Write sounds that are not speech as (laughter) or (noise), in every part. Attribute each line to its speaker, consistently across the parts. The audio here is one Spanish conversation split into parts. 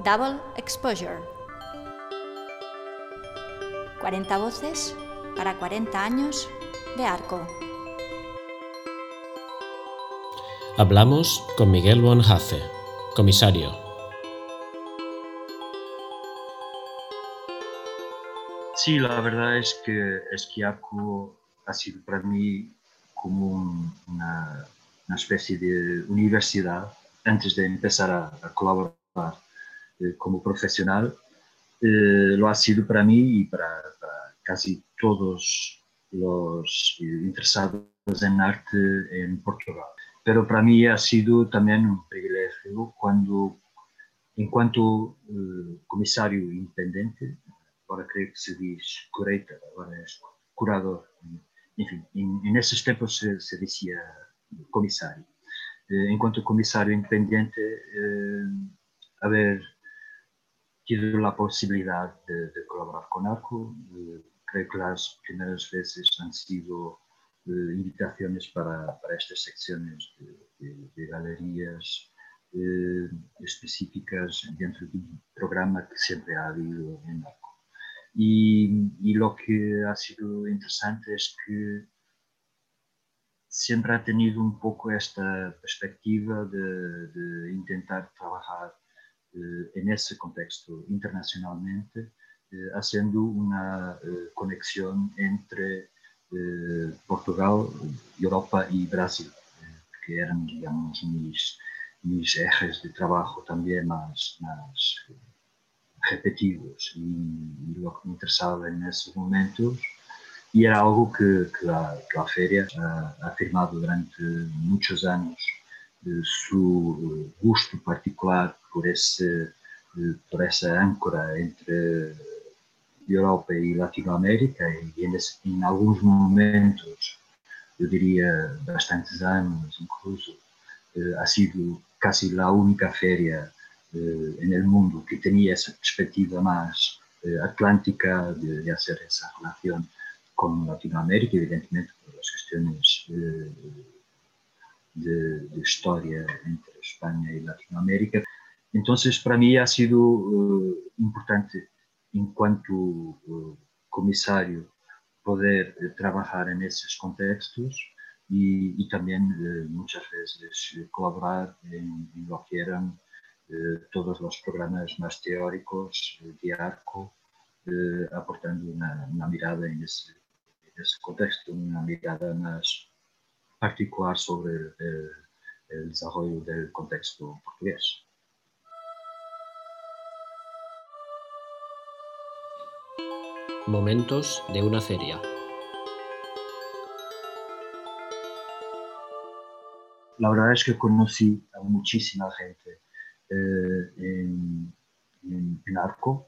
Speaker 1: Double Exposure. 40 voces para 40 años de arco.
Speaker 2: Hablamos con Miguel Bonjace, comisario.
Speaker 3: Sí, la verdad es que Esquiaco ha sido para mí como un- una, una especie de universidad antes de empezar a, a colaborar como profesional. eh, lo ha sido para mí y para, para casi todos los eh, interesados en arte en Portugal. Pero para mí ha sido también un privilegio cuando, en cuanto eh, comisario independente, agora creio que se diz curator, agora é curador, enfim, em, nesses tempos se, se dizia comissário. Eh, Enquanto comissário independente, eh, haver tido a possibilidade de, de colaborar con Arco, eh, creio que as primeiras vezes han sido eh, invitaciones para, para estas secciones de, de- de galerías eh, específicas dentro de un programa que siempre ha habido en Arco. Y, y lo que ha sido interesante es que siempre ha tenido un poco esta perspectiva de, intentar trabajar en ese contexto internacionalmente, eh, haciendo una eh, conexión entre eh, Portugal, Europa y Brasil, eh, que eran, digamos, mis, mis ejes de trabajo también más, más eh, repetidos y, lo que me interesaba en esos momentos. Y era algo que, que la, que la feria ha, afirmado durante muchos años eh, su eh, gusto particular por, esse, eh, por essa âncora entre Europa e Latinoamérica e em alguns momentos, eu diria bastantes anos incluso, eh, ha sido casi la única feria eh, el mundo que tenía esa perspectiva más eh, atlántica de, de hacer esa relación con Latinoamérica, evidentemente por las cuestiones de, de historia entre España y Latinoamérica. Entonces, para mí ha sido eh, importante, en cuanto eh, comisario, poder eh, trabajar en esos contextos y, también muchas veces colaborar en, lo que eran todos los programas más teóricos de ARCO, aportando una, mirada en ese, en ese contexto, una mirada más particular sobre el desarrollo del contexto portugués.
Speaker 2: Momentos de una feria.
Speaker 3: La verdad es que conocí a muchísima gente eh, en, Arco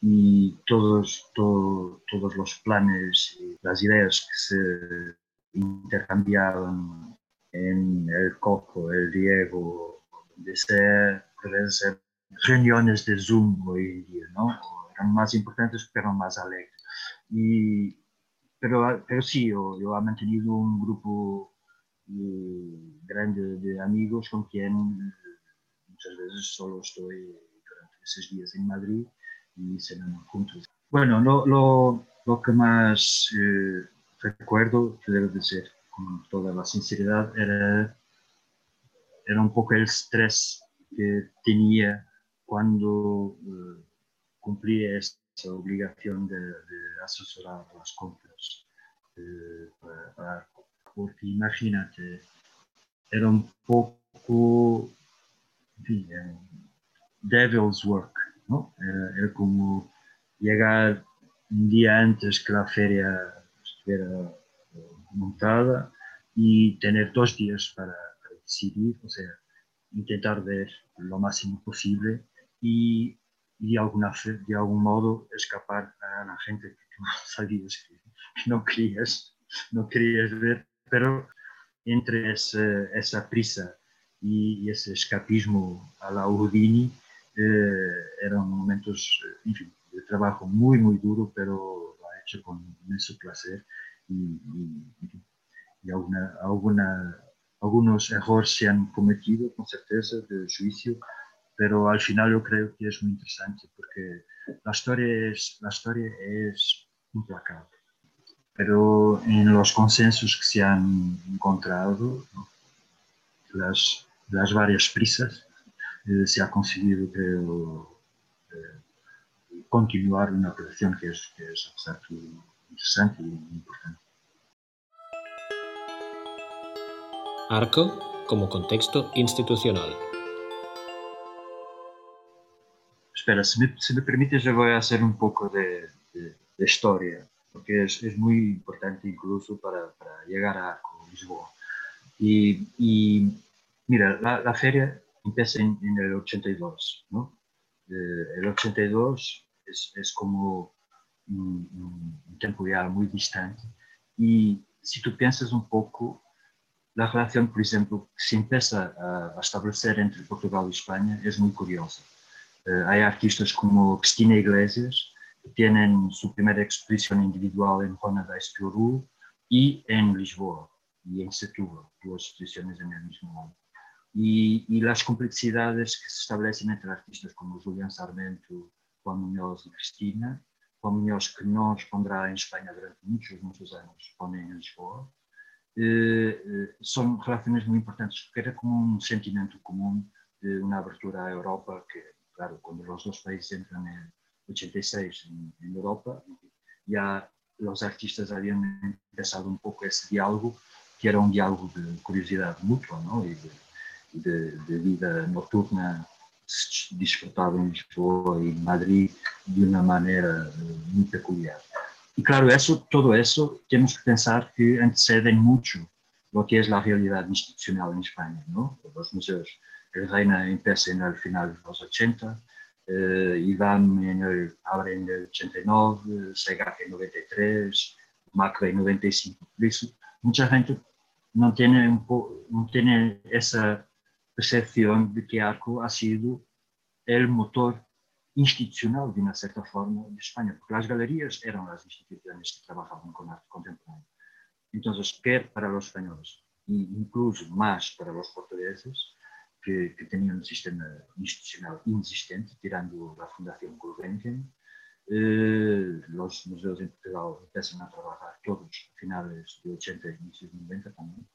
Speaker 3: y todos, to- todos los planes y las ideas que se intercambiaban en el Coco, el Diego, de ser, pueden ser reuniones de Zoom hoy en día, ¿no? Más importantes pero más alegres. Y, pero, pero sí, yo, yo he mantenido un grupo eh, grande de amigos con quien muchas veces solo estoy durante esos días en Madrid y cenamos juntos. Bueno, lo, lo, lo que más eh, recuerdo, que debo decir con toda la sinceridad, era, era un poco el estrés que tenía cuando eh, cumplía esa obligación de, de asesorar las compras eh, para, para porque imagínate, era un poco, en fin, devil's work, ¿no? Era, era como llegar un día antes que la feria estuviera eh, montada y tener dos días para, para decidir, o sea, intentar ver lo máximo posible y, y de, de algún modo escapar a la gente que tú (laughs) sabías no querías, no querías ver, pero entre esa prisa y, ese escapismo a la Houdini eh, eran momentos, eh, en de trabajo muy, muy duro, pero lo ha hecho con inmenso placer y, algunos errores se han cometido, con certeza, de juicio, pero al final yo creo que es muy interesante porque la historia es, la historia es implacable. Pero en los consensos que se han encontrado, las, las varias prisas, eh, se ha conseguido, creo, eh, continuar una producción que es, que es interesante y importante.
Speaker 2: Arco como contexto institucional.
Speaker 3: Espera, si me, si me permites, yo voy a un poco de, de, de porque es, es, muy importante incluso para, para llegar a Lisboa. Y, y mira, la, la, feria empieza en, en el 82, ¿no? Eh, el 82 es, es como un, un, tiempo ya muy distante. Y si tú piensas un poco, la relación, por ejemplo, que se empieza a, a establecer entre Portugal y España es muy curiosa. Uh, hay artistas como Cristina Iglesias, que tienen su primera exposición individual en Rona da Espiorú y en Lisboa y en Setúbal, duas exposiciones en el mismo año. Y, y, las complexidades que se establecen entre artistas como Julián Sarmento, Juan Muñoz y Cristina, Juan Muñoz que no expondrá en España durante muchos, muchos años, pone en Lisboa, eh, eh, muy importantes porque era como un sentimiento común de una abertura a Europa que, claro, cuando los dos países entran en 86 en, en Europa, ya los artistas habían empezado un poco ese diálogo, que era un diálogo de curiosidad mutua ¿no? y de, de, de vida noturna disfrutado en Lisboa y Madrid de una manera eh, muy peculiar. Y claro, eso, todo eso tenemos que pensar que anteceden mucho lo que es la realidad institucional en España. ¿no? Los museos, el Reina empieza en el final de los 80, eh, IBAM en el, abre en el 89, SEGAC en 93, MACBA en 95. Por eso, mucha gente no tiene, un no tiene esa percepción de que ARCO ha sido el motor institucional, de una cierta forma, de España, porque las galerías eran las instituciones que trabajaban con arte contemporáneo. Entonces, quer para los españoles, e incluso más para los portugueses, que, que tenían un sistema institucional inexistente, tirando la Fundación Gulbenkian, eh, los museos en Portugal empiezan a trabajar todos a finales de 80 y inicios de 90 también.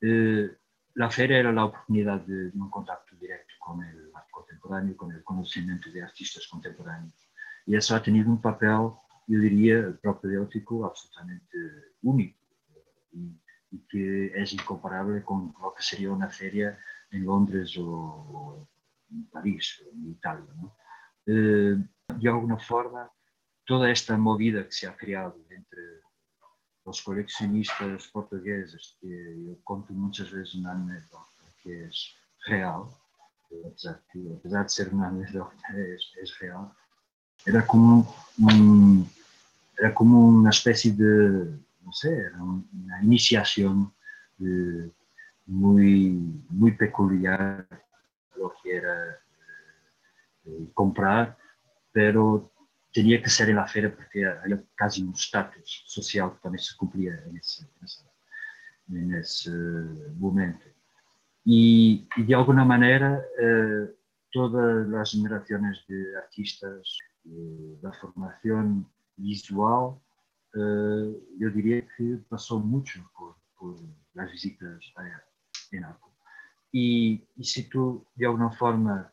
Speaker 3: Eh, la feria era la oportunidad de, de un contacto directo con el arte contemporáneo, con el conocimiento de artistas contemporáneos. Y eso ha tenido un papel, yo diría, propedéutico absolutamente único y, y, que es incomparable con lo que sería una feria em Londres ou em Paris, ou em Itália. É? Eh, de alguma forma, toda esta movida que se há criado entre os coleccionistas portugueses, que eu conto muitas vezes na anedota, que é real, apesar de, apesar de ser uma anedota, é, é real, era como um, era como uma espécie de, não sei, era uma iniciação de muy, muy peculiar lo que era eh, comprar, pero tenía que ser en la porque había casi un estatus social que también se ese, en ese momento. Y, de alguna manera eh, todas las generaciones de artistas, eh, la formación visual, eh, yo diría que pasó mucho por, por visitas en Arco. Y, y, si tú de alguna forma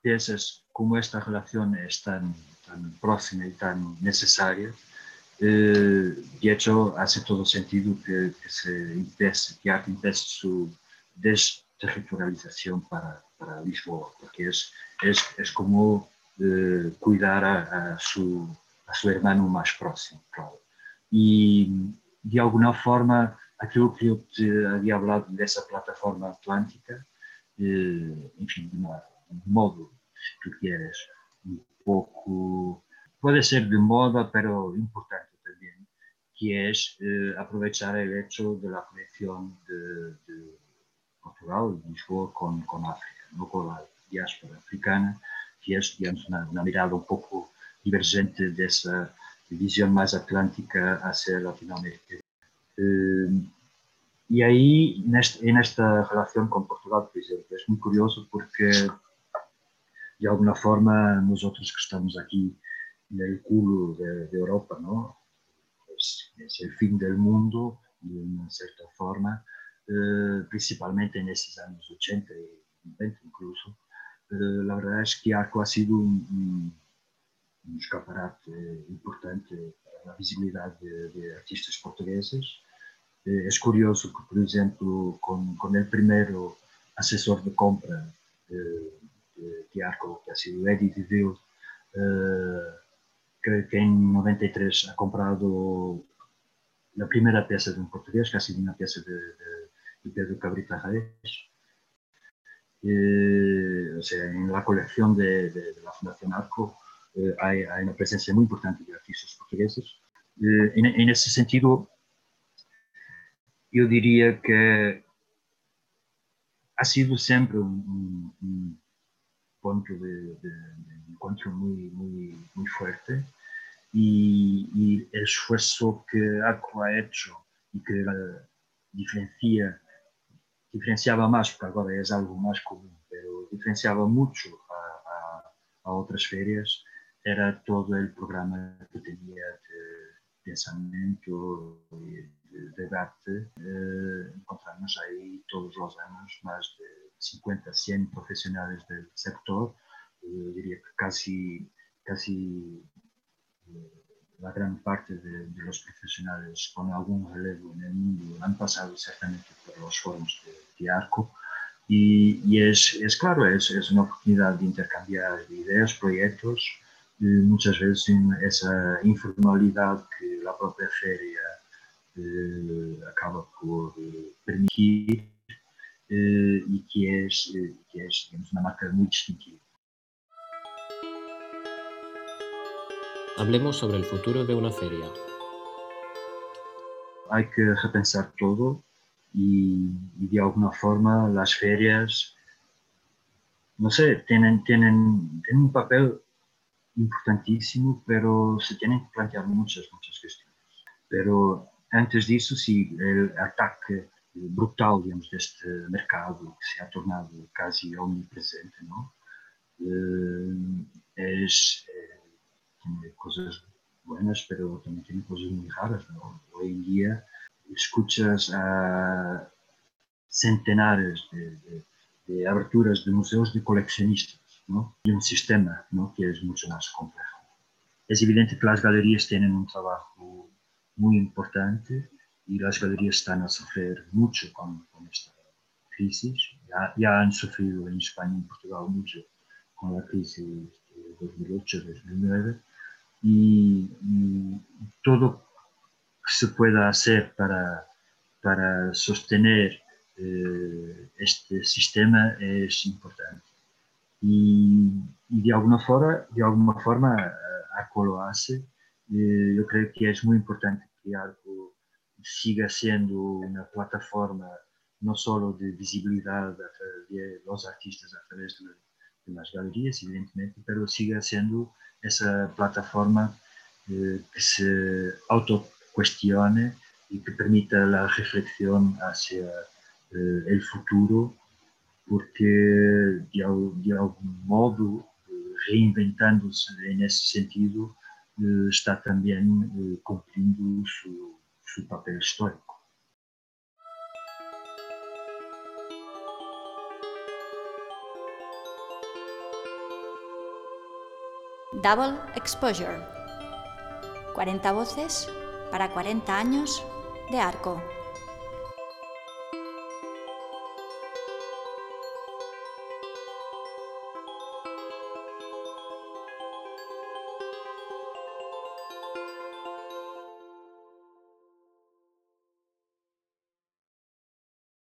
Speaker 3: piensas como esta relación es tan, tan próxima y tan necesaria, eh, de hecho hace todo sentido que, que se empiece, que Arte empiece su desterritorialización para, para Lisboa, porque es, es, es como eh, cuidar a, a, su, a su hermano más próximo, claro. Y de alguna forma, aquilo que eu te havia hablado dessa plataforma atlântica, eh, enfim, de, uma, de modo si tú quieres, un poco, puede ser de moda, pero importante también, que es eh, aprovechar el hecho de la conexión de, de Portugal Lisboa con, con África, no con la diáspora africana, que es digamos, una, una mirada un poco divergente de esa visión más atlántica hacia Latinoamérica. Eh, e aí, neste, nesta relação com Portugal, por exemplo, é muito curioso porque, de alguma forma, nós outros que estamos aqui no culo da Europa, não? Esse, é o fim do mundo, de uma certa forma, eh, principalmente nesses anos 80 e 90 incluso, eh, a verdade é que Arco ha sido um, um escaparate importante para a visibilidade de, de artistas portugueses, Eh, es curioso que, por ejemplo, con, con el primero asesor de compra de Arco, que ha sido Eddie Deville, que, que, en 93 ha comprado la primera pieza de un portugués, que ha sido una pieza de, de, Pedro Cabrita Reis. o sea, en la colección de, la Fundación Arco eh, hay, hay, una presencia muy importante de artistas portugueses. Eh, en, en, ese sentido, eu diria que ha sido sempre um, um ponto de, de, de, encontro muito, muito, muito forte e, e esforço que Arco ha hecho e que diferencia, diferenciava mais, porque agora é algo mais comum, mas diferenciava muito a, a, a outras férias, era todo o programa que tinha de pensamento e debate. Eh, encontramos ahí todos los años más de 50, 100 profesionales del sector, eh, diría que casi, casi la gran parte de, los profesionales con algún relevo en el mundo han pasado certamente por los foros de, ARCO y, es, es, claro, es, es, una oportunidad de intercambiar ideas, proyectos, muchas veces en esa informalidad que la propia feria eh, acaba por eh, permitir eh, y que es, que digamos, una marca muy distintiva.
Speaker 2: Hablemos sobre el futuro de una feria.
Speaker 3: Hay que repensar todo y, de alguna forma las ferias, no sé, tienen, tienen, tienen un papel importantísimo, pero se tienen que plantear muchas, muchas cuestiones. Pero Antes disso, sim, eh, ataque brutal, digamos, deste mercado que se é tornado quase omnipresente, não? Eh, as, eh, tem coisas buenas, pero também tem coisas muito raras, não? Hoje em dia, escutas a centenares de, de, de, aberturas de museus de colecionistas, não? E um sistema, não? Que é muito mais complexo. É evidente que as galerias têm um trabalho muy importante y las galerías están a sufrir mucho con, esta crisis. Ya, ya, han sufrido en España y en Portugal mucho con la crisis de 2008-2009 y, todo que se pueda hacer para, para sostener eh, este sistema es importante. Y, de alguna forma, de alguna forma eh, Arco lo hace. Eh, yo creo que es muy importante que Arco siga siendo una plataforma no solo de visibilidad de los artistas a través de, de las galerías, evidentemente, pero siga siendo esa plataforma eh, que se autocuestione y que permita la reflexión hacia eh, el futuro, porque de, algún modo, eh, reinventándose en ese sentido, está también cumpliendo su papel histórico.
Speaker 1: Double Exposure. 40 voces para 40 años de arco.